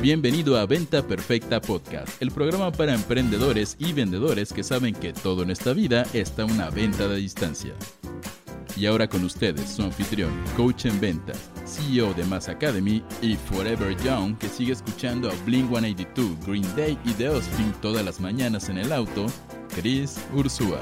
Bienvenido a Venta Perfecta Podcast, el programa para emprendedores y vendedores que saben que todo en esta vida está una venta de distancia. Y ahora con ustedes, su anfitrión, coach en ventas, CEO de Mass Academy y Forever Young, que sigue escuchando a Blink 182, Green Day y The Offspring todas las mañanas en el auto, Chris Ursúa.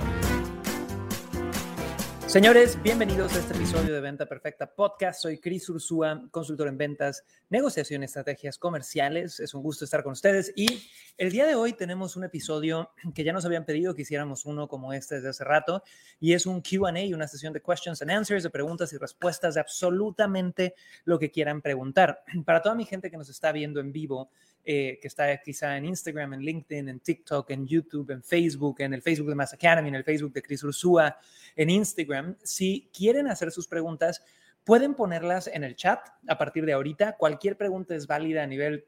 Señores, bienvenidos a este episodio de Venta Perfecta Podcast. Soy Chris Ursúa, consultor en ventas, negociación estrategias comerciales. Es un gusto estar con ustedes. Y el día de hoy tenemos un episodio que ya nos habían pedido que hiciéramos uno como este desde hace rato. Y es un QA, una sesión de questions and answers, de preguntas y respuestas de absolutamente lo que quieran preguntar. Para toda mi gente que nos está viendo en vivo, eh, que está quizá en Instagram, en LinkedIn, en TikTok, en YouTube, en Facebook, en el Facebook de Mass Academy, en el Facebook de Chris Ursúa, en Instagram. Si quieren hacer sus preguntas, pueden ponerlas en el chat a partir de ahorita. Cualquier pregunta es válida a nivel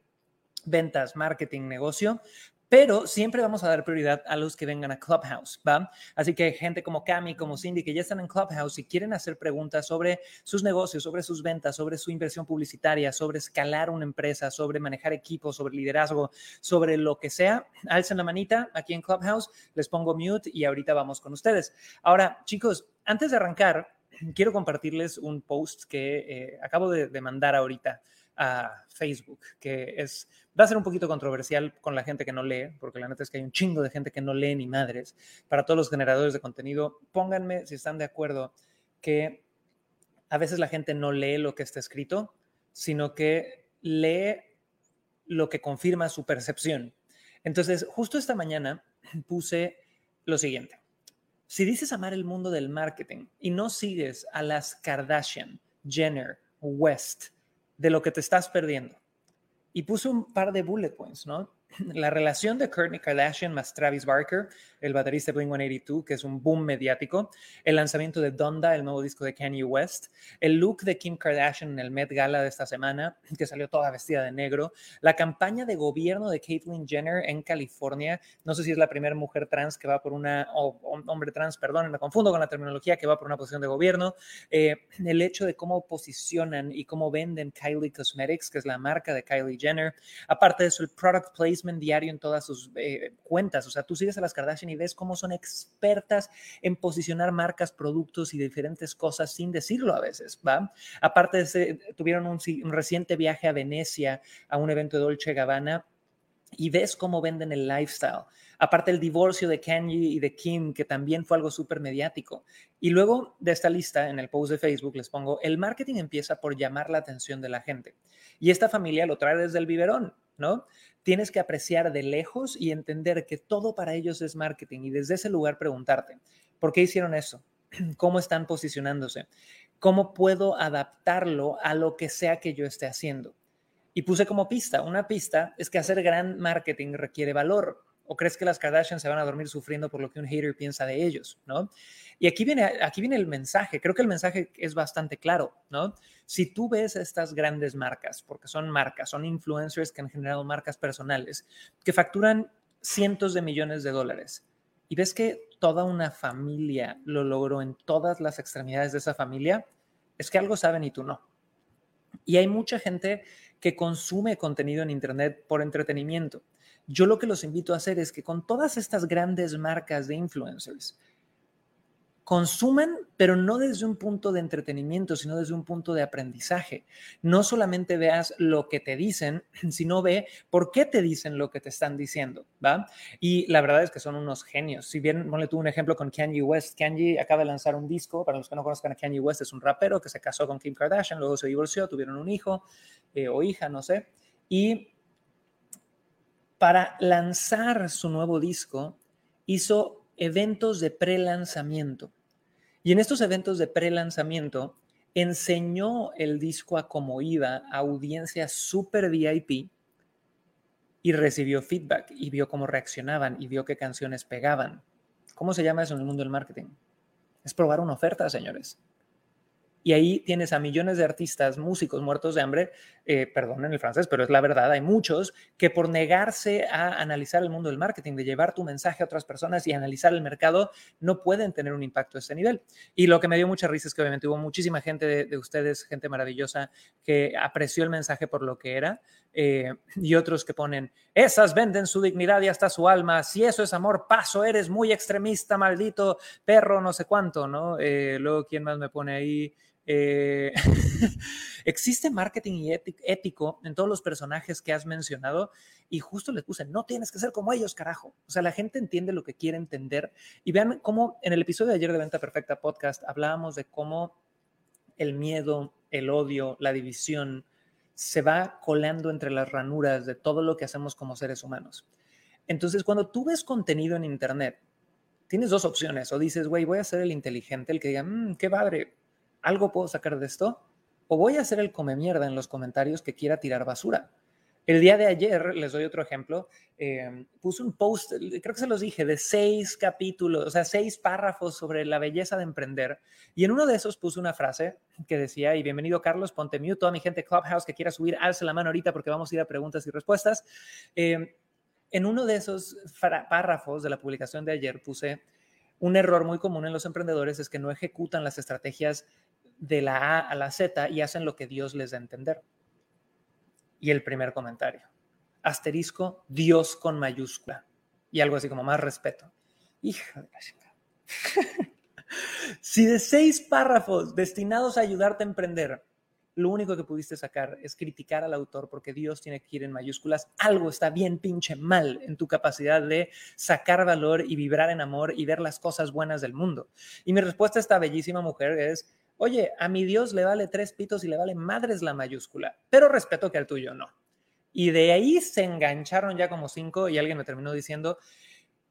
ventas, marketing, negocio pero siempre vamos a dar prioridad a los que vengan a Clubhouse, ¿va? Así que gente como Cami, como Cindy, que ya están en Clubhouse y quieren hacer preguntas sobre sus negocios, sobre sus ventas, sobre su inversión publicitaria, sobre escalar una empresa, sobre manejar equipos, sobre liderazgo, sobre lo que sea, alcen la manita aquí en Clubhouse, les pongo mute y ahorita vamos con ustedes. Ahora, chicos, antes de arrancar, quiero compartirles un post que eh, acabo de mandar ahorita a Facebook, que es, va a ser un poquito controversial con la gente que no lee, porque la neta es que hay un chingo de gente que no lee ni madres. Para todos los generadores de contenido, pónganme si están de acuerdo que a veces la gente no lee lo que está escrito, sino que lee lo que confirma su percepción. Entonces, justo esta mañana puse lo siguiente. Si dices amar el mundo del marketing y no sigues a las Kardashian, Jenner, West, de lo que te estás perdiendo. Y puso un par de bullet points, ¿no? La relación de Kourtney Kardashian más Travis Barker, el baterista de Blink-182, que es un boom mediático, el lanzamiento de Donda, el nuevo disco de Kanye West, el look de Kim Kardashian en el Met Gala de esta semana, que salió toda vestida de negro, la campaña de gobierno de Caitlyn Jenner en California, no sé si es la primera mujer trans que va por una, o hombre trans, perdón, me confundo con la terminología, que va por una posición de gobierno, eh, el hecho de cómo posicionan y cómo venden Kylie Cosmetics, que es la marca de Kylie Jenner, aparte de eso, el product diario en todas sus eh, cuentas. O sea, tú sigues a las Kardashian y ves cómo son expertas en posicionar marcas, productos y diferentes cosas sin decirlo a veces, ¿va? Aparte, ese, tuvieron un, un reciente viaje a Venecia a un evento de Dolce Gabbana y ves cómo venden el lifestyle. Aparte el divorcio de Kanye y de Kim, que también fue algo súper mediático. Y luego de esta lista, en el post de Facebook, les pongo, el marketing empieza por llamar la atención de la gente. Y esta familia lo trae desde el biberón, ¿no? Tienes que apreciar de lejos y entender que todo para ellos es marketing y desde ese lugar preguntarte, ¿por qué hicieron eso? ¿Cómo están posicionándose? ¿Cómo puedo adaptarlo a lo que sea que yo esté haciendo? Y puse como pista, una pista es que hacer gran marketing requiere valor. ¿O crees que las Kardashian se van a dormir sufriendo por lo que un hater piensa de ellos? ¿no? Y aquí viene, aquí viene el mensaje. Creo que el mensaje es bastante claro. ¿no? Si tú ves estas grandes marcas, porque son marcas, son influencers que han generado marcas personales, que facturan cientos de millones de dólares, y ves que toda una familia lo logró en todas las extremidades de esa familia, es que algo saben y tú no. Y hay mucha gente que consume contenido en Internet por entretenimiento. Yo lo que los invito a hacer es que con todas estas grandes marcas de influencers, consuman, pero no desde un punto de entretenimiento, sino desde un punto de aprendizaje. No solamente veas lo que te dicen, sino ve por qué te dicen lo que te están diciendo, ¿va? Y la verdad es que son unos genios. Si bien, ponle tú un ejemplo con Kanye West. Kanye acaba de lanzar un disco, para los que no conozcan a Kanye West, es un rapero que se casó con Kim Kardashian, luego se divorció, tuvieron un hijo eh, o hija, no sé. Y para lanzar su nuevo disco, hizo eventos de pre-lanzamiento. Y en estos eventos de pre-lanzamiento, enseñó el disco a cómo iba a audiencias super VIP y recibió feedback y vio cómo reaccionaban y vio qué canciones pegaban. ¿Cómo se llama eso en el mundo del marketing? Es probar una oferta, señores. Y ahí tienes a millones de artistas, músicos muertos de hambre, eh, perdón en el francés, pero es la verdad, hay muchos que por negarse a analizar el mundo del marketing, de llevar tu mensaje a otras personas y analizar el mercado, no pueden tener un impacto de ese nivel. Y lo que me dio mucha risa es que obviamente hubo muchísima gente de, ustedes, gente maravillosa, que apreció el mensaje por lo que era. Eh, y otros que ponen, esas venden su dignidad y hasta su alma, si eso es amor, paso, eres muy extremista, maldito perro, no sé cuánto, ¿no? Eh, luego, ¿quién más me pone ahí? Eh, existe marketing y ético en todos los personajes que has mencionado y justo les puse, no tienes que ser como ellos, carajo. O sea, la gente entiende lo que quiere entender y vean cómo en el episodio de ayer de Venta Perfecta Podcast hablábamos de cómo el miedo, el odio, la división se va colando entre las ranuras de todo lo que hacemos como seres humanos. Entonces, cuando tú ves contenido en Internet, tienes dos opciones. O dices, güey, voy a ser el inteligente, el que diga, mmm, qué padre, algo puedo sacar de esto. O voy a ser el come mierda en los comentarios que quiera tirar basura. El día de ayer, les doy otro ejemplo, eh, puse un post, creo que se los dije, de seis capítulos, o sea, seis párrafos sobre la belleza de emprender. Y en uno de esos puse una frase que decía, y bienvenido Carlos, ponte mute, toda mi gente Clubhouse que quiera subir, alce la mano ahorita porque vamos a ir a preguntas y respuestas. Eh, en uno de esos párrafos de la publicación de ayer puse un error muy común en los emprendedores es que no ejecutan las estrategias de la A a la Z y hacen lo que Dios les da a entender. Y el primer comentario, asterisco, Dios con mayúscula. Y algo así como más respeto. Hija de la chica. si de seis párrafos destinados a ayudarte a emprender, lo único que pudiste sacar es criticar al autor porque Dios tiene que ir en mayúsculas. Algo está bien pinche mal en tu capacidad de sacar valor y vibrar en amor y ver las cosas buenas del mundo. Y mi respuesta a esta bellísima mujer es, oye, a mi Dios le vale tres pitos y le vale madres la mayúscula, pero respeto que al tuyo no. Y de ahí se engancharon ya como cinco y alguien me terminó diciendo,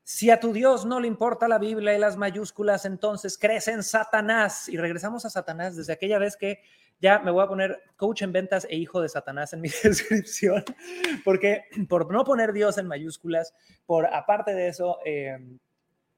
si a tu Dios no le importa la Biblia y las mayúsculas, entonces crees en Satanás. Y regresamos a Satanás desde aquella vez que ya me voy a poner coach en ventas e hijo de Satanás en mi descripción, porque por no poner Dios en mayúsculas, por aparte de eso, eh,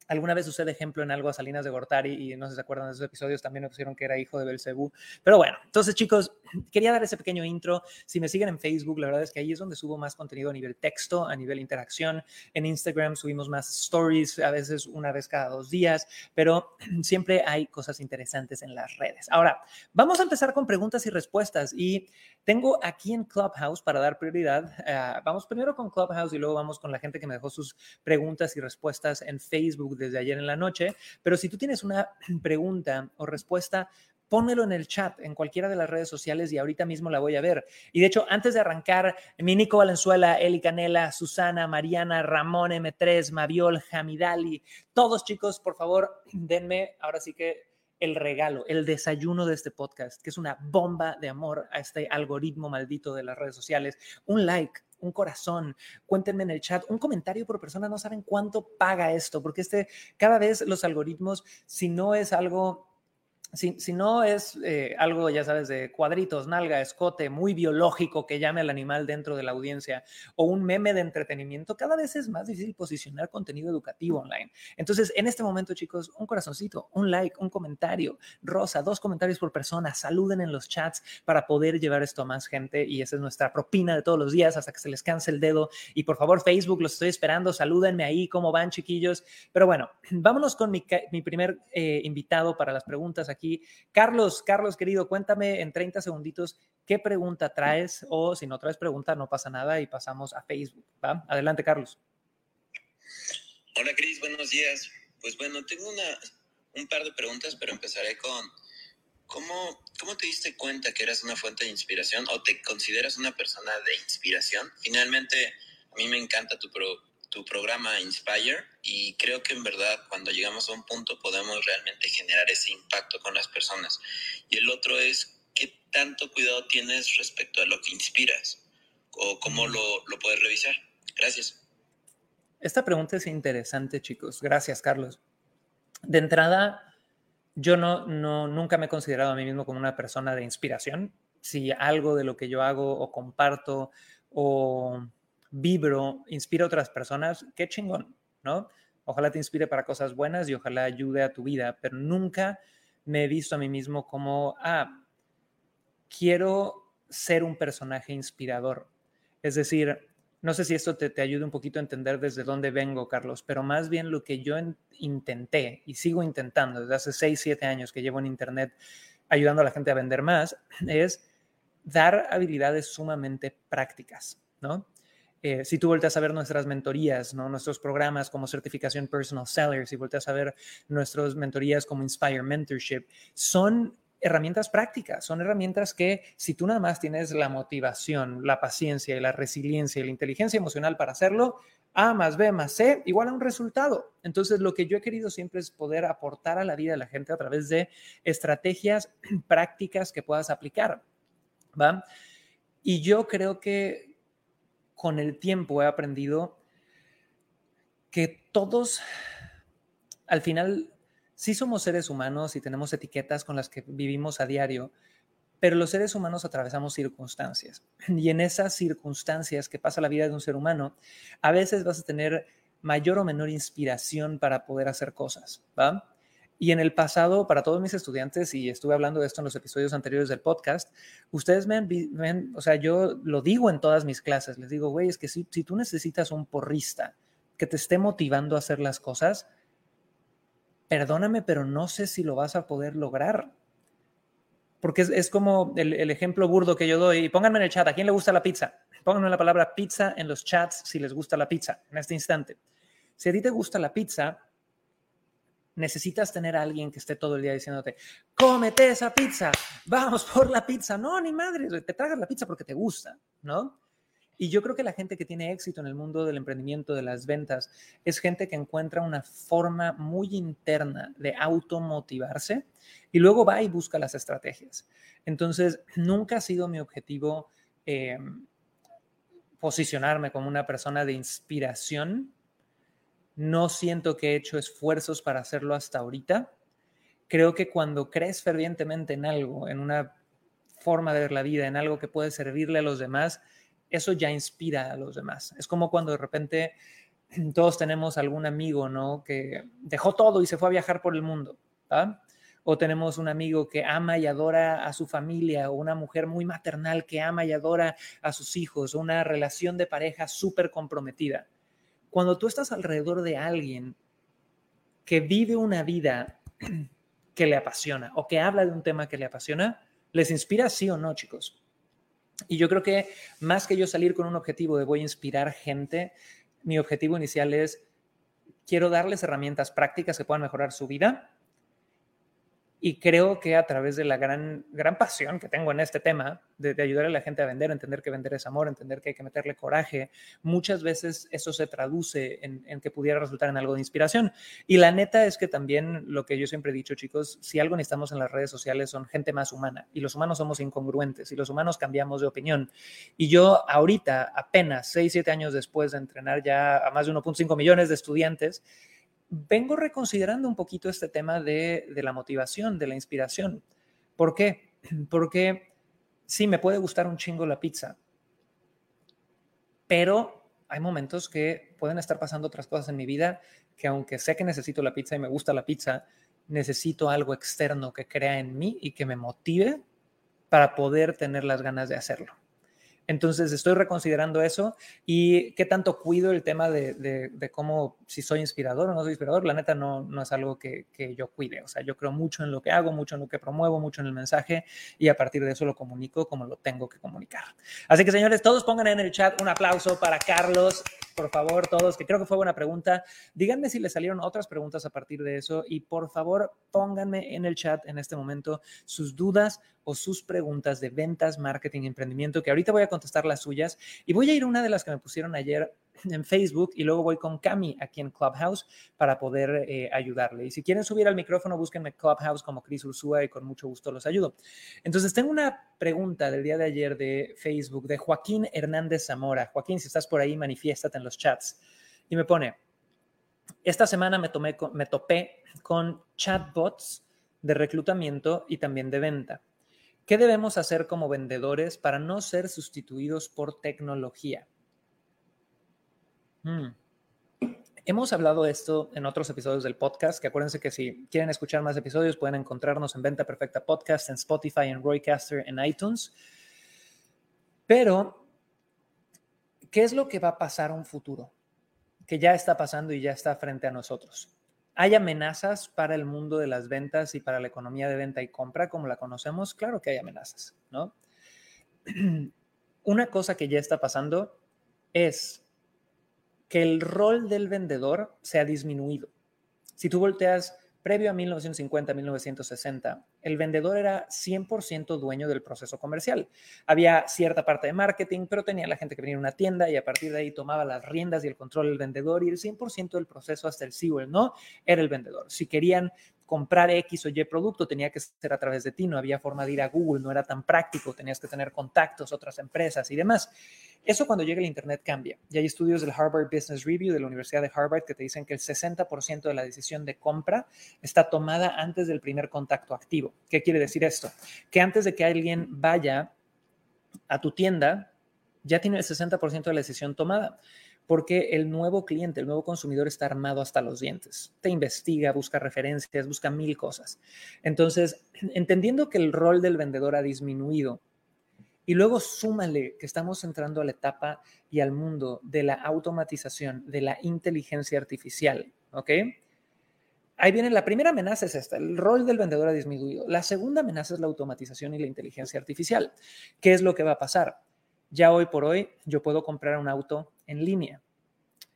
Alguna vez usé de ejemplo en algo a Salinas de Gortari y no sé si se acuerdan de esos episodios, también me pusieron que era hijo de Belcebú. Pero bueno, entonces chicos, quería dar ese pequeño intro. Si me siguen en Facebook, la verdad es que ahí es donde subo más contenido a nivel texto, a nivel interacción. En Instagram subimos más stories, a veces una vez cada dos días, pero siempre hay cosas interesantes en las redes. Ahora, vamos a empezar con preguntas y respuestas y tengo aquí en Clubhouse para dar prioridad. Uh, vamos primero con Clubhouse y luego vamos con la gente que me dejó sus preguntas y respuestas en Facebook desde ayer en la noche, pero si tú tienes una pregunta o respuesta, pónmelo en el chat, en cualquiera de las redes sociales y ahorita mismo la voy a ver. Y de hecho, antes de arrancar, mi Nico Valenzuela, Eli Canela, Susana, Mariana, Ramón M3, Maviol, Jamidali, todos chicos, por favor, denme ahora sí que el regalo, el desayuno de este podcast, que es una bomba de amor a este algoritmo maldito de las redes sociales. Un like, un corazón, cuéntenme en el chat, un comentario por persona, no saben cuánto paga esto, porque este, cada vez los algoritmos, si no es algo si, no es eh, algo, ya sabes, de cuadritos, nalga, escote, muy biológico que llame al animal dentro de la audiencia o un meme de entretenimiento, cada vez es más difícil posicionar contenido educativo online. Entonces, en este momento, chicos, un corazoncito, un like, un comentario, rosa, dos comentarios por persona, saluden en los chats para poder llevar esto a más gente y esa es nuestra propina de todos los días hasta que se les canse el dedo. Y por favor, Facebook, los estoy esperando, salúdenme ahí, cómo van, chiquillos. Pero bueno, vámonos con mi, primer eh, invitado para las preguntas Carlos, Carlos, querido, cuéntame en 30 segunditos qué pregunta traes o si no traes pregunta, no pasa nada y pasamos a Facebook. Adelante, Carlos. Hola, Cris, buenos días. Pues bueno, tengo una, un par de preguntas, pero empezaré con ¿cómo, ¿cómo te diste cuenta que eras una fuente de inspiración o te consideras una persona de inspiración? Finalmente, a mí me encanta tu, pro, tu programa Inspire y creo que en verdad cuando llegamos a un punto podemos realmente generar ese impacto con las personas. Y el otro es qué tanto cuidado tienes respecto a lo que inspiras o cómo lo, lo puedes revisar. Gracias. Esta pregunta es interesante, chicos. Gracias, Carlos. De entrada, yo no, no, nunca me he considerado a mí mismo como una persona de inspiración. Si algo de lo que yo hago o comparto o vibro, inspira a otras personas, qué chingón, ¿no? Ojalá te inspire para cosas buenas y ojalá ayude a tu vida, pero nunca me he visto a mí mismo como, ah, quiero ser un personaje inspirador. Es decir, no sé si esto te, te, ayude un poquito a entender desde dónde vengo, Carlos, pero más bien lo que yo intenté y sigo intentando desde hace 6, 7 años que llevo en Internet ayudando a la gente a vender más, es dar habilidades sumamente prácticas, ¿no? Eh, si tú volteas a ver nuestras mentorías, ¿no? nuestros programas como certificación personal seller, si volteas a ver nuestras mentorías como Inspire Mentorship, son herramientas prácticas, son herramientas que si tú nada más tienes la motivación, la paciencia y la resiliencia y la inteligencia emocional para hacerlo, A más B más C igual a un resultado. Entonces, lo que yo he querido siempre es poder aportar a la vida de la gente a través de estrategias prácticas que puedas aplicar. ¿va? Y yo creo que con el tiempo he aprendido que todos, al final, sí somos seres humanos y tenemos etiquetas con las que vivimos a diario, pero los seres humanos atravesamos circunstancias. Y en esas circunstancias que pasa la vida de un ser humano, a veces vas a tener mayor o menor inspiración para poder hacer cosas, ¿va? Y en el pasado, para todos mis estudiantes, y estuve hablando de esto en los episodios anteriores del podcast, ustedes me ven, o sea, yo lo digo en todas mis clases, les digo, güey, es que si, si tú necesitas un porrista que te esté motivando a hacer las cosas, perdóname, pero no sé si lo vas a poder lograr. Porque es, como el, el, ejemplo burdo que yo doy. Y pónganme en el chat, ¿a quién le gusta la pizza? Pónganme la palabra pizza en los chats si les gusta la pizza en este instante. Si a ti te gusta la pizza, necesitas tener a alguien que esté todo el día diciéndote, cómete esa pizza, vamos por la pizza. No, ni madre, te tragas la pizza porque te gusta, ¿no? Y yo creo que la gente que tiene éxito en el mundo del emprendimiento, de las ventas, es gente que encuentra una forma muy interna de automotivarse y luego va y busca las estrategias. Entonces, nunca ha sido mi objetivo eh, posicionarme como una persona de inspiración. No siento que he hecho esfuerzos para hacerlo hasta ahorita. Creo que cuando crees fervientemente en algo, en una forma de ver la vida, en algo que puede servirle a los demás, eso ya inspira a los demás. Es como cuando de repente todos tenemos algún amigo, ¿no? Que dejó todo y se fue a viajar por el mundo, O tenemos un amigo que ama y adora a su familia, o una mujer muy maternal que ama y adora a sus hijos, una relación de pareja súper comprometida. Cuando tú estás alrededor de alguien que vive una vida que le apasiona o que habla de un tema que le apasiona, ¿les inspira sí o no, chicos? Y yo creo que más que yo salir con un objetivo de voy a inspirar gente, mi objetivo inicial es quiero darles herramientas prácticas que puedan mejorar su vida y creo que a través de la gran, gran pasión que tengo en este tema, de, ayudar a la gente a vender, entender que vender es amor, entender que hay que meterle coraje, muchas veces eso se traduce en, en, que pudiera resultar en algo de inspiración. Y la neta es que también lo que yo siempre he dicho, chicos, si algo necesitamos en las redes sociales son gente más humana. Y los humanos somos incongruentes y los humanos cambiamos de opinión. Y yo ahorita, apenas 6, 7 años después de entrenar ya a más de 1.5 millones de estudiantes, vengo reconsiderando un poquito este tema de, la motivación, de la inspiración. ¿Por qué? Porque sí, me puede gustar un chingo la pizza, pero hay momentos que pueden estar pasando otras cosas en mi vida que aunque sé que necesito la pizza y me gusta la pizza, necesito algo externo que crea en mí y que me motive para poder tener las ganas de hacerlo. Entonces estoy reconsiderando eso y qué tanto cuido el tema de, cómo, si soy inspirador o no soy inspirador, la neta no, no es algo que, que, yo cuide. O sea, yo creo mucho en lo que hago, mucho en lo que promuevo, mucho en el mensaje y a partir de eso lo comunico como lo tengo que comunicar. Así que señores, todos pongan en el chat un aplauso para Carlos por favor, todos, que creo que fue buena pregunta. Díganme si les salieron otras preguntas a partir de eso y por favor pónganme en el chat en este momento sus dudas o sus preguntas de ventas, marketing, emprendimiento, que ahorita voy a contestar las suyas y voy a ir a una de las que me pusieron ayer en Facebook y luego voy con Cami aquí en Clubhouse para poder eh, ayudarle. Y si quieren subir al micrófono, búsquenme Clubhouse como Cris Ursúa y con mucho gusto los ayudo. Entonces, tengo una pregunta del día de ayer de Facebook de Joaquín Hernández Zamora. Joaquín, si estás por ahí, manifiéstate en los chats. Y me pone, esta semana me, tomé, me topé con chatbots de reclutamiento y también de venta. ¿Qué debemos hacer como vendedores para no ser sustituidos por tecnología? Hemos hablado de esto en otros episodios del podcast, que acuérdense que si quieren escuchar más episodios pueden encontrarnos en Venta Perfecta Podcast, en Spotify, en Roycaster, en iTunes. Pero, ¿qué es lo que va a pasar a un futuro? Que ya está pasando y ya está frente a nosotros. ¿Hay amenazas para el mundo de las ventas y para la economía de venta y compra como la conocemos? Claro que hay amenazas, ¿no? Una cosa que ya está pasando es que el rol del vendedor se ha disminuido. Si tú volteas previo a 1950, 1960, el vendedor era 100% dueño del proceso comercial. Había cierta parte de marketing, pero tenía la gente que venía a una tienda y a partir de ahí tomaba las riendas y el control del vendedor y el 100% del proceso hasta el sí no era el vendedor. Si querían comprar X o Y producto tenía que ser a través de ti, no había forma de ir a Google, no era tan práctico, tenías que tener contactos, otras empresas y demás. Eso cuando llega el Internet cambia. Y hay estudios del Harvard Business Review de la Universidad de Harvard que te dicen que el 60% de la decisión de compra está tomada antes del primer contacto activo. ¿Qué quiere decir esto? Que antes de que alguien vaya a tu tienda, ya tiene el 60% de la decisión tomada porque el nuevo cliente, el nuevo consumidor está armado hasta los dientes. Te investiga, busca referencias, busca mil cosas. Entonces, entendiendo que el rol del vendedor ha disminuido y luego súmale que estamos entrando a la etapa y al mundo de la automatización, de la inteligencia artificial, ¿ok? Ahí viene la primera amenaza es esta, el rol del vendedor ha disminuido. La segunda amenaza es la automatización y la inteligencia artificial. ¿Qué es lo que va a pasar? Ya hoy por hoy yo puedo comprar un auto en línea.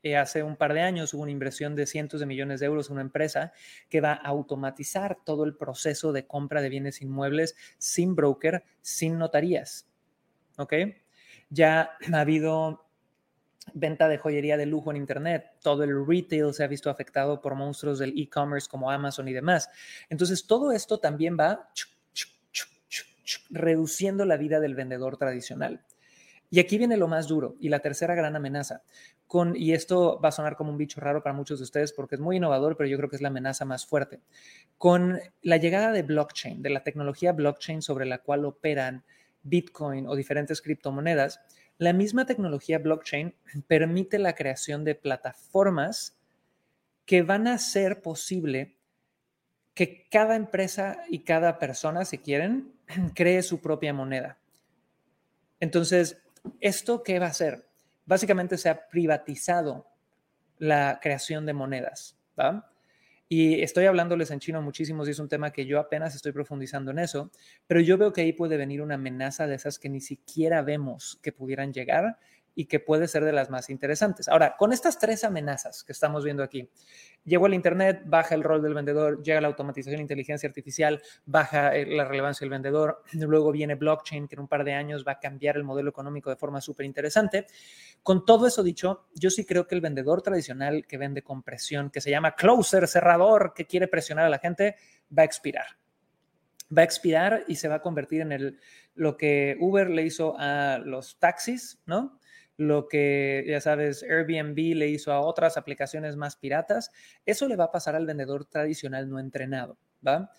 Eh, hace un par de años hubo una inversión de cientos de millones de euros en una empresa que va a automatizar todo el proceso de compra de bienes inmuebles sin broker, sin notarías. ¿Ok? Ya ha habido venta de joyería de lujo en Internet. Todo el retail se ha visto afectado por monstruos del e-commerce como Amazon y demás. Entonces, todo esto también va reduciendo la vida del vendedor tradicional. Y aquí viene lo más duro y la tercera gran amenaza. Y esto va a sonar como un bicho raro para muchos de ustedes porque es muy innovador, pero yo creo que es la amenaza más fuerte. Con la llegada de blockchain, de la tecnología blockchain sobre la cual operan Bitcoin o diferentes criptomonedas, la misma tecnología blockchain permite la creación de plataformas que van a hacer posible que cada empresa y cada persona, si quieren, cree su propia moneda. Entonces, ¿Esto qué va a hacer? Básicamente se ha privatizado la creación de monedas, ¿va? Y estoy hablándoles en chino muchísimo y es un tema que yo apenas estoy profundizando en eso, pero yo veo que ahí puede venir una amenaza de esas que ni siquiera vemos que pudieran llegar y que puede ser de las más interesantes. Ahora, con estas tres amenazas que estamos viendo aquí, llegó el Internet, baja el rol del vendedor, llega la automatización, inteligencia artificial, baja eh, la relevancia del vendedor, luego viene blockchain, que en un par de años va a cambiar el modelo económico de forma súper interesante. Con todo eso dicho, yo sí creo que el vendedor tradicional que vende con presión, que se llama closer, cerrador, que quiere presionar a la gente, va a expirar va a expirar y se va a convertir en el, lo que Uber le hizo a los taxis, ¿no? Lo que, ya sabes, Airbnb le hizo a otras aplicaciones más piratas, eso le va a pasar al vendedor tradicional no entrenado, ¿va?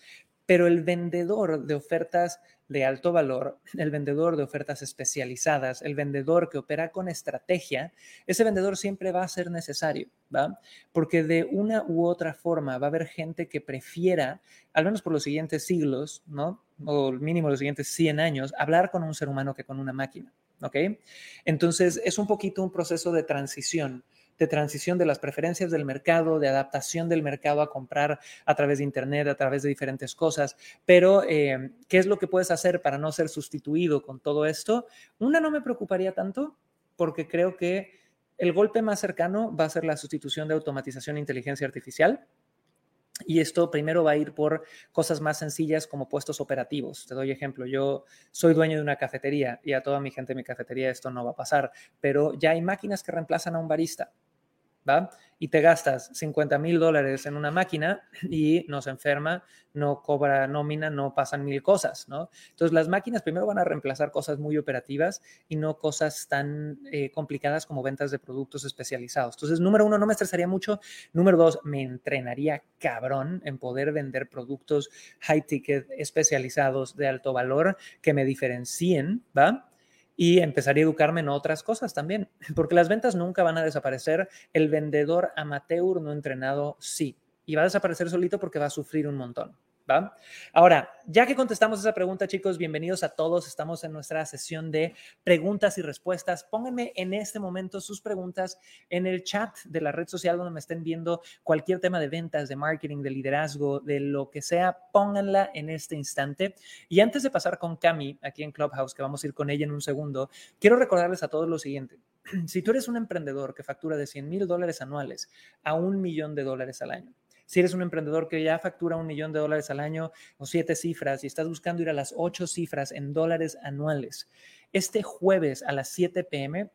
Pero el vendedor de ofertas de alto valor, el vendedor de ofertas especializadas, el vendedor que opera con estrategia, ese vendedor siempre va a ser necesario, ¿va? Porque de una u otra forma va a haber gente que prefiera, al menos por los siguientes siglos, ¿no? O mínimo los siguientes 100 años, hablar con un ser humano que con una máquina. ¿Ok? Entonces, es un poquito un proceso de transición, de transición de las preferencias del mercado, de adaptación del mercado a comprar a través de Internet, a través de diferentes cosas. Pero, eh, ¿qué es lo que puedes hacer para no ser sustituido con todo esto? Una no me preocuparía tanto porque creo que el golpe más cercano va a ser la sustitución de automatización e inteligencia artificial. Y esto primero va a ir por cosas más sencillas como puestos operativos. Te doy ejemplo, yo soy dueño de una cafetería y a toda mi gente en mi cafetería esto no va a pasar, pero ya hay máquinas que reemplazan a un barista. ¿Va? Y te gastas 50 mil dólares en una máquina y no se enferma, no cobra nómina, no pasan mil cosas, ¿no? Entonces las máquinas primero van a reemplazar cosas muy operativas y no cosas tan eh, complicadas como ventas de productos especializados. Entonces, número uno, no me estresaría mucho. Número dos, me entrenaría cabrón en poder vender productos high ticket especializados de alto valor que me diferencien, ¿va? Y empezaría a educarme en otras cosas también, porque las ventas nunca van a desaparecer. El vendedor amateur no entrenado sí, y va a desaparecer solito porque va a sufrir un montón. Ahora, ya que contestamos esa pregunta, chicos, bienvenidos a todos. Estamos en nuestra sesión de preguntas y respuestas. Pónganme en este momento sus preguntas en el chat de la red social donde me estén viendo cualquier tema de ventas, de marketing, de liderazgo, de lo que sea, pónganla en este instante. Y antes de pasar con Cami aquí en Clubhouse, que vamos a ir con ella en un segundo, quiero recordarles a todos lo siguiente. Si tú eres un emprendedor que factura de 100 mil dólares anuales a un millón de dólares al año, si eres un emprendedor que ya factura un millón de dólares al año o siete cifras y estás buscando ir a las ocho cifras en dólares anuales, este jueves a las 7 pm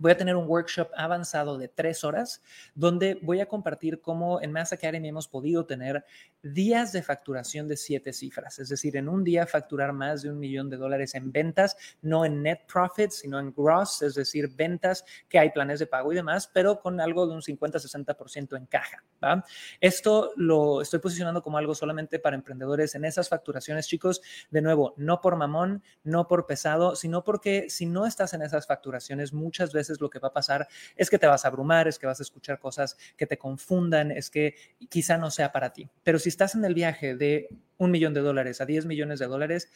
voy a tener un workshop avanzado de tres horas donde voy a compartir cómo en Mass Academy hemos podido tener días de facturación de siete cifras, es decir, en un día facturar más de un millón de dólares en ventas, no en net profits, sino en gross, es decir, ventas que hay planes de pago y demás, pero con algo de un 50-60% en caja. ¿va? Esto lo estoy posicionando como algo solamente para emprendedores en esas facturaciones, chicos. De nuevo, no por mamón, no por pesado, sino porque si no estás en esas facturaciones, muchas veces lo que va a pasar es que te vas a abrumar, es que vas a escuchar cosas que te confundan, es que quizá no sea para ti. Pero si estás en el viaje de un millón de dólares a 10 millones de dólares,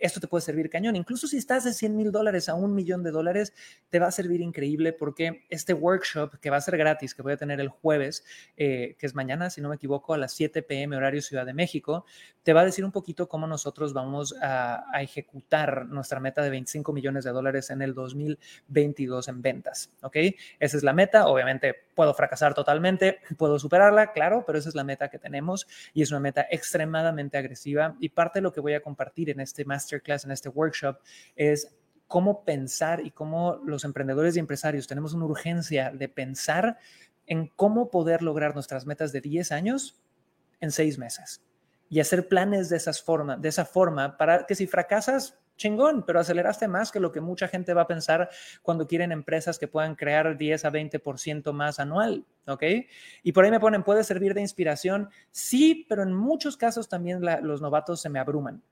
esto te puede servir cañón. Incluso si estás de 100 mil dólares a un millón de dólares, te va a servir increíble porque este workshop que va a ser gratis, que voy a tener el jueves, eh, que es mañana, si no me equivoco, a las 7 pm horario Ciudad de México, te va a decir un poquito cómo nosotros vamos a, a ejecutar nuestra meta de 25 millones de dólares en el 2022 en ventas. ¿Ok? Esa es la meta. Obviamente puedo fracasar totalmente, puedo superarla, claro, pero esa es la meta que tenemos y es una meta extremadamente agresiva y parte de lo que voy a compartir en este masterclass, en este workshop, es cómo pensar y cómo los emprendedores y empresarios tenemos una urgencia de pensar en cómo poder lograr nuestras metas de 10 años en 6 meses y hacer planes de, esas forma, de esa forma para que si fracasas, chingón, pero aceleraste más que lo que mucha gente va a pensar cuando quieren empresas que puedan crear 10 a 20% más anual, ¿ok? Y por ahí me ponen, ¿puede servir de inspiración? Sí, pero en muchos casos también los novatos se me abruman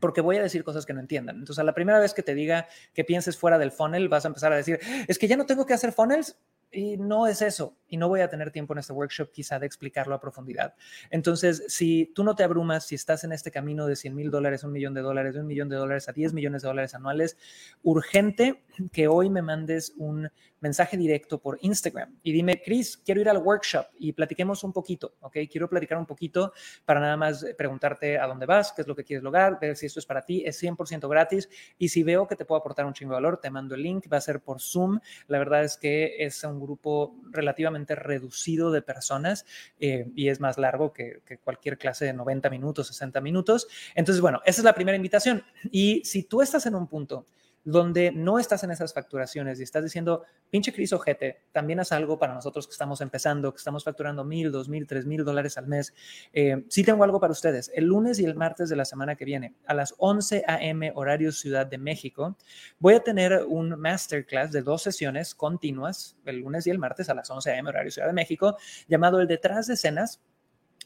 porque voy a decir cosas que no entiendan. Entonces, a la primera vez que te diga que pienses fuera del funnel, vas a empezar a decir, es que ya no tengo que hacer funnels. Y no es eso. Y no voy a tener tiempo en este workshop quizá de explicarlo a profundidad. Entonces, si tú no te abrumas, si estás en este camino de 100 mil dólares, un millón de dólares, de un millón de dólares a 10 millones de dólares anuales, urgente que hoy me mandes un mensaje directo por Instagram y dime, Chris, quiero ir al workshop y platiquemos un poquito, ¿ok? Quiero platicar un poquito para nada más preguntarte a dónde vas, qué es lo que quieres lograr, ver si esto es para ti, es 100% gratis y si veo que te puedo aportar un chingo de valor, te mando el link, va a ser por Zoom. La verdad es que es un grupo relativamente reducido de personas eh, y es más largo que, que cualquier clase de 90 minutos, 60 minutos. Entonces, bueno, esa es la primera invitación. Y si tú estás en un punto donde no estás en esas facturaciones y estás diciendo, pinche Cris Ojete, también haz algo para nosotros que estamos empezando, que estamos facturando mil, dos mil, tres mil dólares al mes. Eh, sí tengo algo para ustedes. El lunes y el martes de la semana que viene, a las 11 a.m. horario Ciudad de México, voy a tener un masterclass de dos sesiones continuas, el lunes y el martes a las 11 a.m. horario Ciudad de México, llamado el detrás de escenas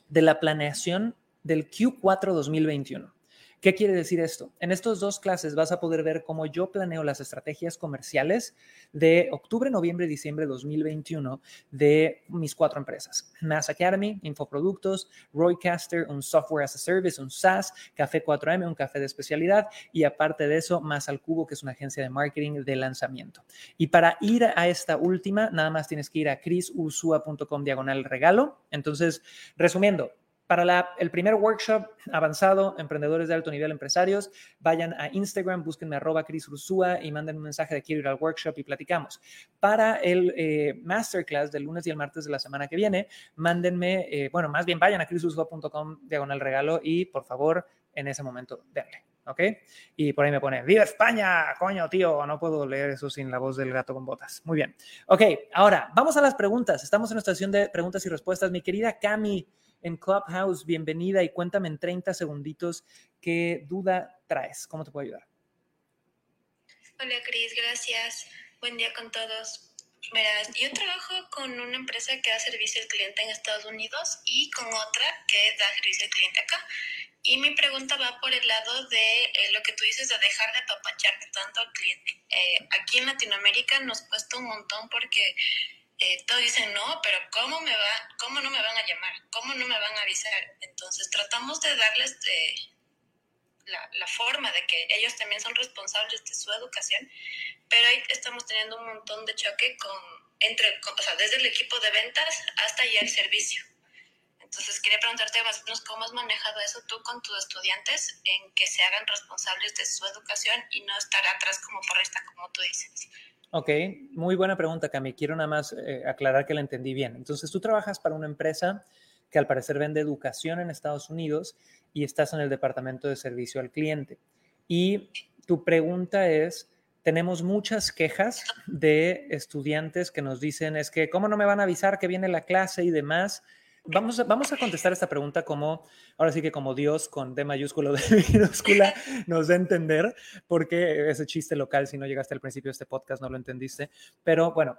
de la planeación del Q4 2021. ¿Qué quiere decir esto? En estos dos clases vas a poder ver cómo yo planeo las estrategias comerciales de octubre, noviembre, diciembre de 2021 de mis cuatro empresas. Mass Academy, Infoproductos, Roycaster, un Software as a Service, un SaaS, Café 4M, un café de especialidad y aparte de eso, Más al Cubo, que es una agencia de marketing de lanzamiento. Y para ir a esta última, nada más tienes que ir a crisursua.com diagonal regalo. Entonces, resumiendo, para el primer workshop avanzado, emprendedores de alto nivel, empresarios, vayan a Instagram, búsquenme arroba Cris Ursúa y manden un mensaje de quiero ir al workshop y platicamos. Para el eh, masterclass del lunes y el martes de la semana que viene, mándenme, eh, bueno, más bien vayan a crisursua.com diagonal regalo y por favor, en ese momento, denle. ¿ok? Y por ahí me pone, ¡Viva España! Coño, tío, no puedo leer eso sin la voz del gato con botas. Muy bien. Ok, ahora, vamos a las preguntas. Estamos en nuestra sesión de preguntas y respuestas. Mi querida Cami, en Clubhouse. Bienvenida y cuéntame en 30 segunditos qué duda traes. ¿Cómo te puedo ayudar? Hola, Cris, gracias. Buen día con todos. Mira, yo trabajo con una empresa que da servicio al cliente en Estados Unidos y con otra que da servicio al cliente acá. y mi pregunta va por el lado de eh, lo que tú dices de dejar de apapacharte tanto al cliente. Eh, aquí en Latinoamérica nos cuesta un montón porque eh, todos dicen, no, pero ¿cómo, me va, ¿cómo no me van a llamar? ¿Cómo no me van a avisar? Entonces tratamos de darles la, la, forma de que ellos también son responsables de su educación, pero ahí estamos teniendo un montón de choque con, entre, o sea, desde el equipo de ventas hasta ya el servicio. Entonces, quería preguntarte más o menos cómo has manejado eso tú con tus estudiantes en que se hagan responsables de su educación y no estar atrás como porrista, como tú dices. Ok, muy buena pregunta, Cami. Quiero nada más eh, aclarar que la entendí bien. Entonces, tú trabajas para una empresa que al parecer vende educación en Estados Unidos y estás en el departamento de servicio al cliente. Y tu pregunta es, tenemos muchas quejas de estudiantes que nos dicen, es que, ¿cómo no me van a avisar que viene la clase y demás? Vamos a, vamos a contestar esta pregunta como, ahora sí que como Dios con D mayúsculo, D minúscula, nos da a entender, porque ese chiste local, si no llegaste al principio de este podcast, no lo entendiste. Pero bueno,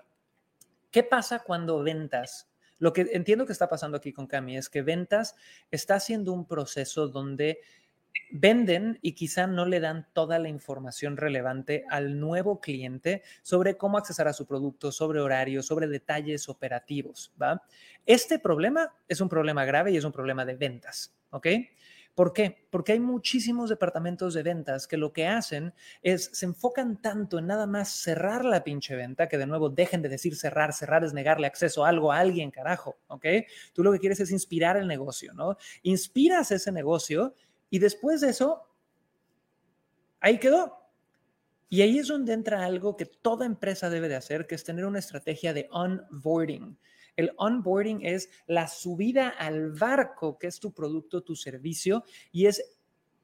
¿qué pasa cuando ventas? Lo que entiendo que está pasando aquí con Cami es que ventas está haciendo un proceso donde venden y quizá no le dan toda la información relevante al nuevo cliente sobre cómo accesar a su producto, sobre horarios, sobre detalles operativos, ¿va? Este problema es un problema grave y es un problema de ventas, ¿ok? ¿Por qué? Porque hay muchísimos departamentos de ventas que lo que hacen es se enfocan tanto en nada más cerrar la pinche venta, que de nuevo dejen de decir cerrar, cerrar es negarle acceso a algo a alguien, carajo, ¿ok? Tú lo que quieres es inspirar el negocio, ¿no? Inspiras ese negocio y después de eso, ahí quedó. Y ahí es donde entra algo que toda empresa debe de hacer, que es tener una estrategia de onboarding. El onboarding es la subida al barco, que es tu producto, tu servicio, y es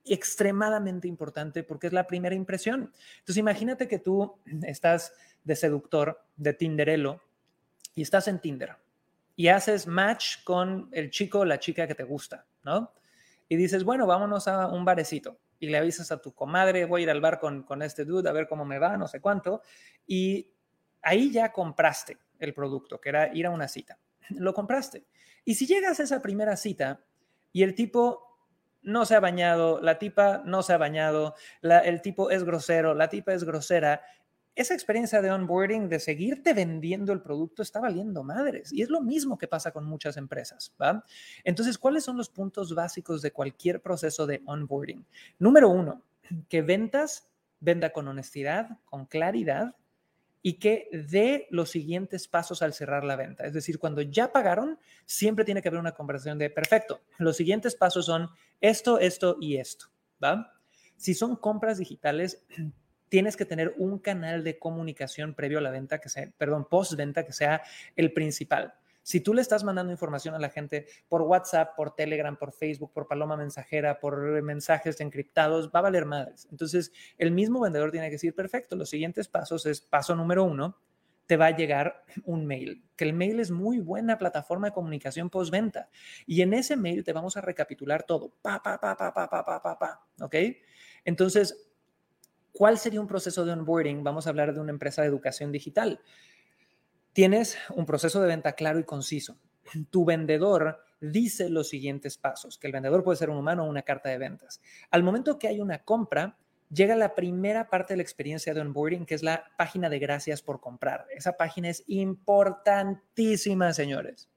extremadamente importante porque es la primera impresión. Entonces, imagínate que tú estás de seductor, de Tinderelo, y estás en Tinder y haces match con el chico o la chica que te gusta, ¿no? Y dices, bueno, vámonos a un barecito y le avisas a tu comadre, voy a ir al bar con, con este dude a ver cómo me va, no sé cuánto, y ahí ya compraste el producto, que era ir a una cita. Lo compraste. Y si llegas a esa primera cita y el tipo no se ha bañado, la tipa no se ha bañado, el tipo es grosero, la tipa es grosera, esa experiencia de onboarding, de seguirte vendiendo el producto, está valiendo madres. Y es lo mismo que pasa con muchas empresas. ¿va? Entonces, ¿cuáles son los puntos básicos de cualquier proceso de onboarding? Número uno, que ventas venda con honestidad, con claridad y que dé los siguientes pasos al cerrar la venta. Es decir, cuando ya pagaron, siempre tiene que haber una conversación de, perfecto, los siguientes pasos son esto, esto y esto. ¿va? Si son compras digitales, tienes que tener un canal de comunicación previo a la venta, que sea, perdón, post-venta, que sea el principal. Si tú le estás mandando información a la gente por WhatsApp, por Telegram, por Facebook, por Paloma Mensajera, por mensajes encriptados, va a valer madres. Entonces, el mismo vendedor tiene que decir, perfecto, los siguientes pasos es paso número uno, te va a llegar un mail, que el mail es muy buena plataforma de comunicación postventa. Y en ese mail te vamos a recapitular todo, pa, pa, pa, pa, pa, pa, pa, pa, pa, ¿ok? Entonces, ¿Cuál sería un proceso de onboarding? Vamos a hablar de una empresa de educación digital. Tienes un proceso de venta claro y conciso. Tu vendedor dice los siguientes pasos, que el vendedor puede ser un humano o una carta de ventas. Al momento que hay una compra, llega la primera parte de la experiencia de onboarding, que es la página de gracias por comprar. Esa página es importantísima, señores.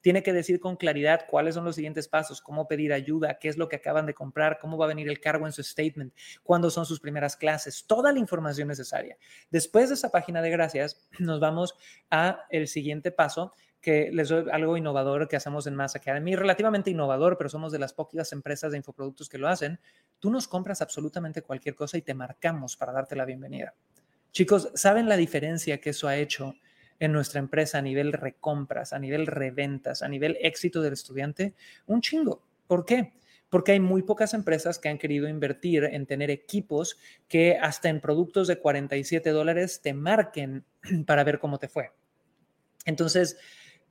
Tiene que decir con claridad cuáles son los siguientes pasos, cómo pedir ayuda, qué es lo que acaban de comprar, cómo va a venir el cargo en su statement, cuándo son sus primeras clases, toda la información necesaria. Después de esa página de gracias, nos vamos a el siguiente paso, que les doy algo innovador que hacemos en Mass Academy, relativamente innovador, pero somos de las pocas empresas de infoproductos que lo hacen. Tú nos compras absolutamente cualquier cosa y te marcamos para darte la bienvenida. Chicos, ¿saben la diferencia que eso ha hecho en nuestra empresa a nivel recompras, a nivel reventas, a nivel éxito del estudiante? Un chingo. ¿Por qué? Porque hay muy pocas empresas que han querido invertir en tener equipos que hasta en productos de 47 dólares te marquen para ver cómo te fue. Entonces,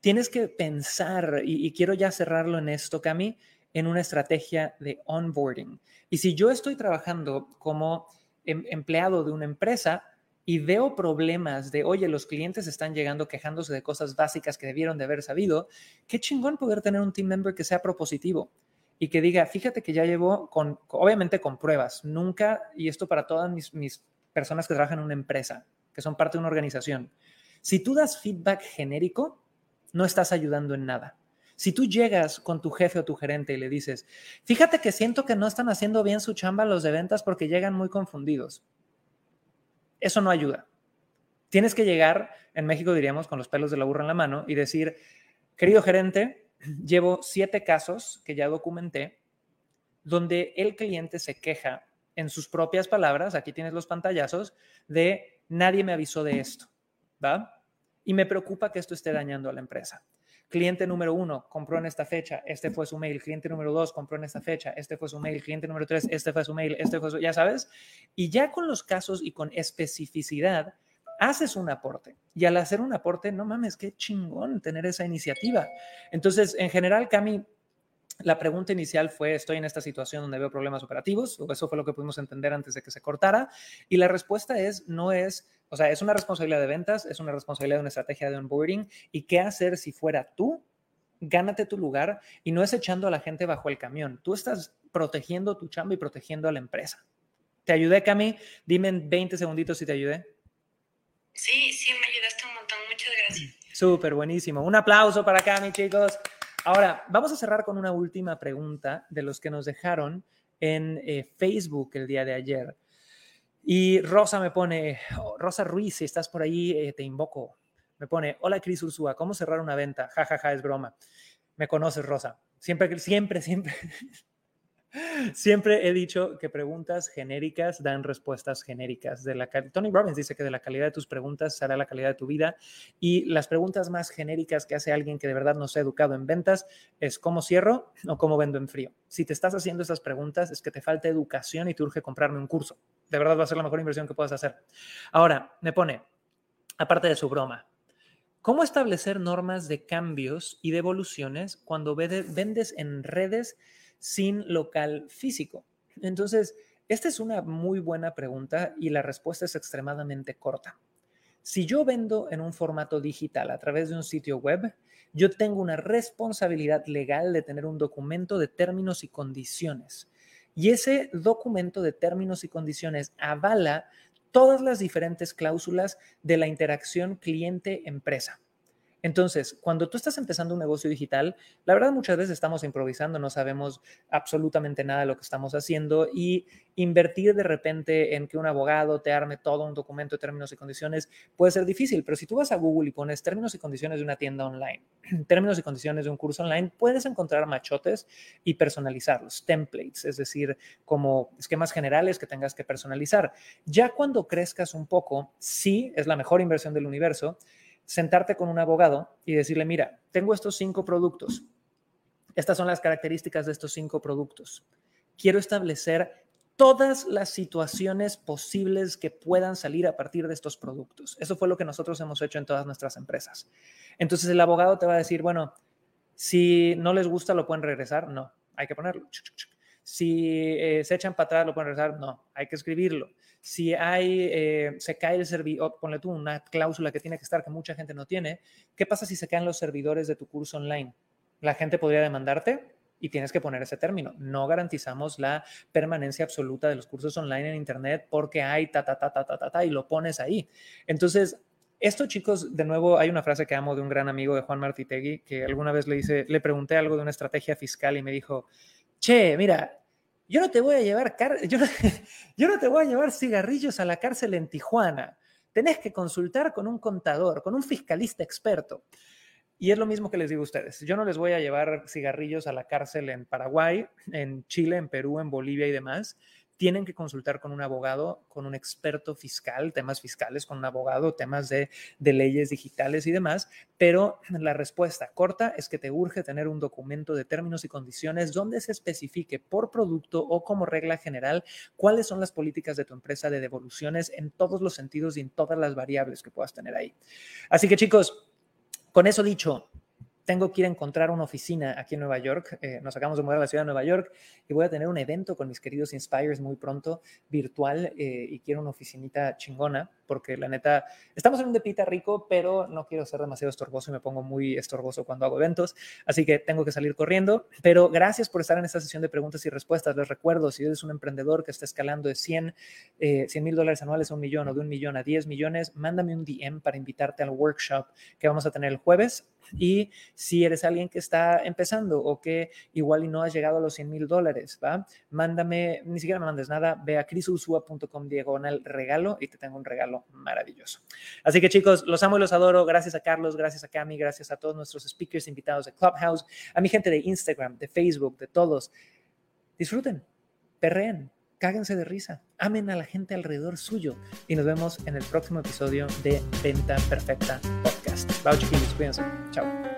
tienes que pensar, y, quiero ya cerrarlo en esto, Cami, en una estrategia de onboarding. Y si yo estoy trabajando como em, empleado de una empresa y veo problemas de, oye, los clientes están llegando quejándose de cosas básicas que debieron de haber sabido, qué chingón poder tener un team member que sea propositivo y que diga, fíjate que ya llevo con, obviamente con pruebas, nunca, y esto para todas mis, mis personas que trabajan en una empresa, que son parte de una organización, si tú das feedback genérico, no estás ayudando en nada. Si tú llegas con tu jefe o tu gerente y le dices, fíjate que siento que no están haciendo bien su chamba los de ventas porque llegan muy confundidos, eso no ayuda. Tienes que llegar, en México diríamos, con los pelos de la burra en la mano y decir, querido gerente, llevo siete casos que ya documenté donde el cliente se queja en sus propias palabras, aquí tienes los pantallazos, de nadie me avisó de esto, ¿va? Y me preocupa que esto esté dañando a la empresa. Cliente número uno compró en esta fecha, este fue su mail. Cliente número dos compró en esta fecha, este fue su mail. Cliente número tres, este fue su mail, este fue su, ya sabes. Y ya con los casos y con especificidad, haces un aporte. Y al hacer un aporte, no mames, qué chingón tener esa iniciativa. Entonces, en general, Cami, la pregunta inicial fue, estoy en esta situación donde veo problemas operativos, o eso fue lo que pudimos entender antes de que se cortara. Y la respuesta es, no es o sea, es una responsabilidad de ventas, es una responsabilidad de una estrategia de onboarding y qué hacer si fuera tú, gánate tu lugar y no es echando a la gente bajo el camión. Tú estás protegiendo tu chamba y protegiendo a la empresa. ¿Te ayudé, Cami? Dime en 20 segunditos si te ayudé. Sí, sí, me ayudaste un montón. Muchas gracias. Súper, buenísimo. Un aplauso para Cami, chicos. Ahora, vamos a cerrar con una última pregunta de los que nos dejaron en eh, Facebook el día de ayer. Y Rosa me pone, oh, Rosa Ruiz, si estás por ahí, eh, te invoco. Me pone, hola Cris Ursúa, ¿cómo cerrar una venta? Ja, ja, ja, es broma. Me conoces, Rosa. Siempre, siempre, siempre, Siempre he dicho que preguntas genéricas dan respuestas genéricas. Tony Robbins dice que de la calidad de tus preguntas será la calidad de tu vida. Y las preguntas más genéricas que hace alguien que de verdad no se ha educado en ventas es cómo cierro o cómo vendo en frío. Si te estás haciendo esas preguntas es que te falta educación y te urge comprarme un curso. De verdad va a ser la mejor inversión que puedas hacer. Ahora, me pone, aparte de su broma, ¿Cómo establecer normas de cambios y de evoluciones cuando vendes en redes sin local físico? Entonces, esta es una muy buena pregunta y la respuesta es extremadamente corta. Si yo vendo en un formato digital a través de un sitio web, yo tengo una responsabilidad legal de tener un documento de términos y condiciones. Y ese documento de términos y condiciones avala todas las diferentes cláusulas de la interacción cliente-empresa. Entonces, cuando tú estás empezando un negocio digital, la verdad muchas veces estamos improvisando, no sabemos absolutamente nada de lo que estamos haciendo y invertir de repente en que un abogado te arme todo un documento de términos y condiciones puede ser difícil, pero si tú vas a Google y pones términos y condiciones de una tienda online, términos y condiciones de un curso online, puedes encontrar machotes y personalizarlos, templates, es decir, como esquemas generales que tengas que personalizar. Ya cuando crezcas un poco, sí, es la mejor inversión del universo sentarte con un abogado y decirle, mira, tengo estos cinco productos. Estas son las características de estos cinco productos. Quiero establecer todas las situaciones posibles que puedan salir a partir de estos productos. Eso fue lo que nosotros hemos hecho en todas nuestras empresas. Entonces el abogado te va a decir, bueno, si no les gusta, lo pueden regresar. No, hay que ponerlo. Si eh, se echan para atrás, lo pueden regresar. No, hay que escribirlo. Si hay, eh, se cae el servidor, ponle tú una cláusula que tiene que estar que mucha gente no tiene. ¿Qué pasa si se caen los servidores de tu curso online? La gente podría demandarte y tienes que poner ese término. No garantizamos la permanencia absoluta de los cursos online en Internet porque hay ta, ta, ta, ta, ta, ta, ta, y lo pones ahí. Entonces, esto, chicos, de nuevo, hay una frase que amo de un gran amigo de Juan Martitegui, que alguna vez le, hice, le pregunté algo de una estrategia fiscal y me dijo, che, mira, yo no te voy a llevar, yo no te voy a llevar cigarrillos a la cárcel en Tijuana. Tenés que consultar con un contador, con un fiscalista experto. Y es lo mismo que les digo a ustedes. Yo no les voy a llevar cigarrillos a la cárcel en Paraguay, en Chile, en Perú, en Bolivia y demás tienen que consultar con un abogado, con un experto fiscal, temas fiscales, con un abogado, temas de, leyes digitales y demás, pero la respuesta corta es que te urge tener un documento de términos y condiciones donde se especifique por producto o como regla general cuáles son las políticas de tu empresa de devoluciones en todos los sentidos y en todas las variables que puedas tener ahí. Así que chicos, con eso dicho, tengo que ir a encontrar una oficina aquí en Nueva York. Eh, nos acabamos de mudar a la ciudad de Nueva York y voy a tener un evento con mis queridos Inspires muy pronto, virtual, eh, y quiero una oficinita chingona, porque la neta, estamos en un depita rico, pero no quiero ser demasiado estorboso y me pongo muy estorboso cuando hago eventos, así que tengo que salir corriendo. Pero gracias por estar en esta sesión de preguntas y respuestas. Les recuerdo, si eres un emprendedor que está escalando de 100 eh, mil dólares anuales a un millón o de un millón a 10 millones, mándame un DM para invitarte al workshop que vamos a tener el jueves y si eres alguien que está empezando o que igual y no has llegado a los 100 mil dólares, ¿va? Mándame, ni siquiera me mandes nada, ve a crisursua.com diagonal regalo y te tengo un regalo maravilloso. Así que chicos, los amo y los adoro. Gracias a Carlos, gracias a Cami, gracias a todos nuestros speakers invitados de Clubhouse, a mi gente de Instagram, de Facebook, de todos. Disfruten, perreen, cáguense de risa, amen a la gente alrededor suyo y nos vemos en el próximo episodio de Venta Perfecta Podcast. Bye chiquillos, cuídense. Chao.